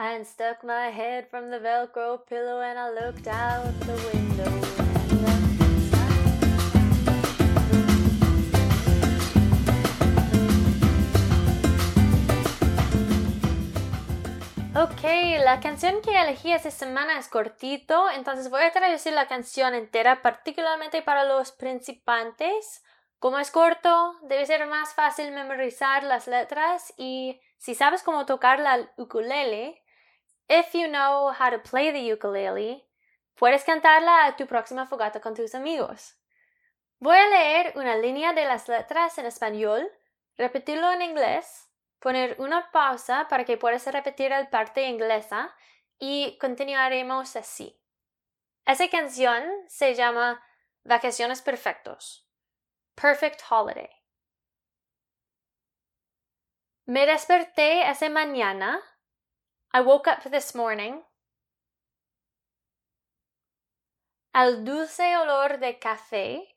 I unstuck my head from the Velcro pillow and I looked out the window. Ok, la canción que elegí esta semana es cortito, entonces voy a traducir la canción entera, particularmente para los principiantes. Como es corto, debe ser más fácil memorizar las letras y si sabes cómo tocar la ukulele, if you know how to play the ukulele, puedes cantarla a tu próxima fogata con tus amigos. Voy a leer una línea de las letras en español, repetirlo en inglés, poner una pausa para que puedas repetir la parte inglesa y continuaremos así. Esa canción se llama Vacaciones Perfectos. Perfect Holiday. Me desperté esa mañana. I woke up this morning. Al dulce olor de café.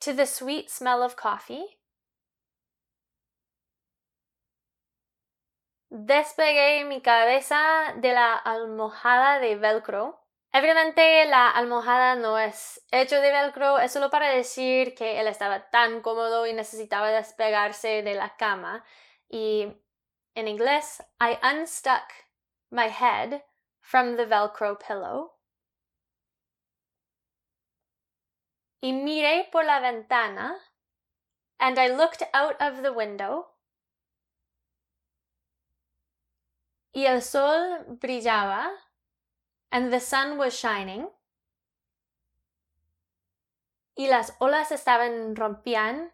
To the sweet smell of coffee. Despegué mi cabeza de la almohada de velcro. Evidentemente la almohada no es hecho de velcro, es solo para decir que él estaba tan cómodo y necesitaba despegarse de la cama. Y en inglés, I unstuck my head from the velcro pillow. Y miré por la ventana, and I looked out of the window. Y el sol brillaba and the sun was shining. Y las olas estaban rompiendo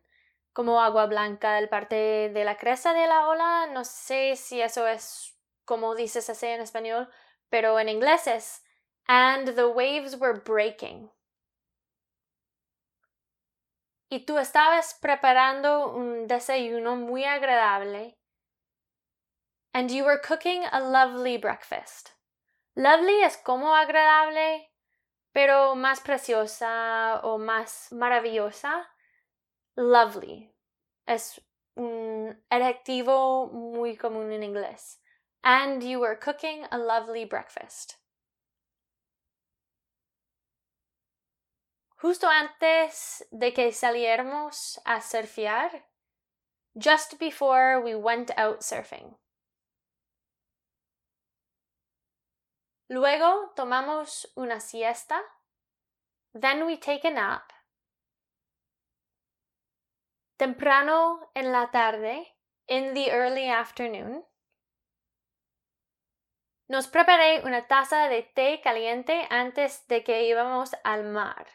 como agua blanca el parte de la cresta de la ola. No sé si eso es como dices así en español, pero en inglés es and the waves were breaking. Y tú estabas preparando un desayuno muy agradable. And you were cooking a lovely breakfast. Lovely es como agradable, pero más preciosa o más maravillosa. Lovely es un adjetivo muy común en inglés. And you were cooking a lovely breakfast. Justo antes de que saliéramos a surfear, just before we went out surfing. Luego tomamos una siesta. Then we take a nap. Temprano en la tarde, in the early afternoon. Nos preparé una taza de té caliente antes de que íbamos al mar.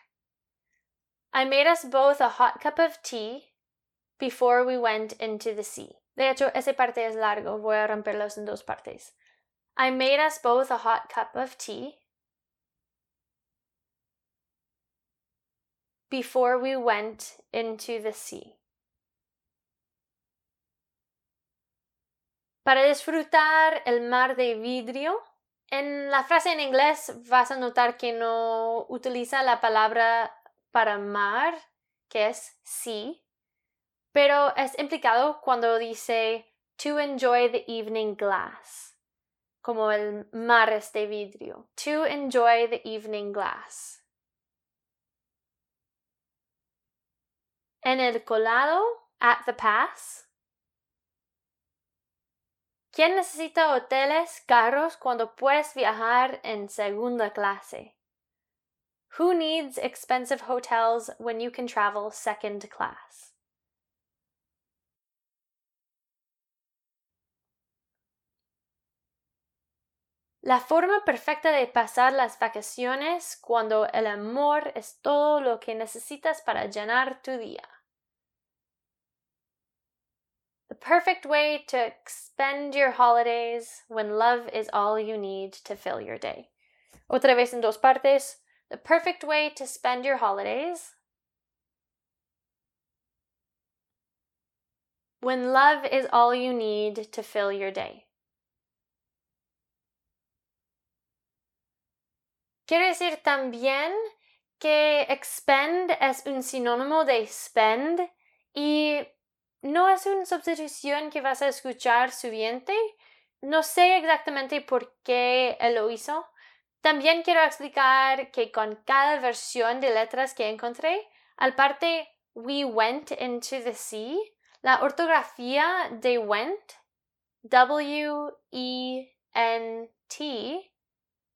I made us both a hot cup of tea before we went into the sea. De hecho, esa parte es largo, voy a romperlos en dos partes. I made us both a hot cup of tea before we went into the sea. Para disfrutar el mar de vidrio, en la frase en inglés vas a notar que no utiliza la palabra para mar, que es sea, pero es implicado cuando dice to enjoy the evening glass como el mares de vidrio. To enjoy the evening glass. En el colado, at the pass. ¿Quién necesita hoteles caros cuando puedes viajar en segunda clase? Who needs expensive hotels when you can travel second class? La forma perfecta de pasar las vacaciones cuando el amor es todo lo que necesitas para llenar tu día. Perfect way to spend your holidays when love is all you need to fill your day. Otra vez en dos partes. The perfect way to spend your holidays when love is all you need to fill your day. Quiere decir también que expend es un sinónimo de spend y no es una sustitución que vas a escuchar subiente. no sé exactamente por qué él lo hizo. También quiero explicar que con cada versión de letras que encontré, al parte we went into the sea, la ortografía de went, W-E-N-T,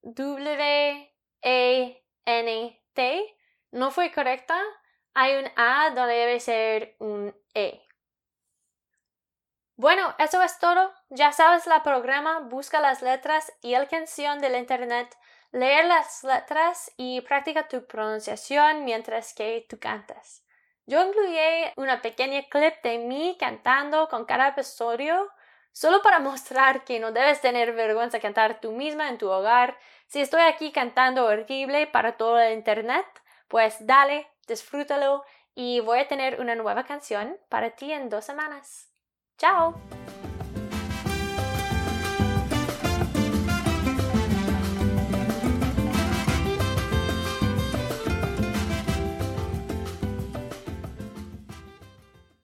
W-E-N-T, no fue correcta. Hay un A donde debe ser un E. Bueno, eso es todo. Ya sabes la programa, busca las letras y el canción del internet, leer las letras y practica tu pronunciación mientras que tú cantas. Yo incluí una pequeña clip de mí cantando con cada episodio solo para mostrar que no debes tener vergüenza cantar tú misma en tu hogar. Si estoy aquí cantando horrible para todo el internet, pues dale, disfrútalo y voy a tener una nueva canción para ti en dos semanas. Ciao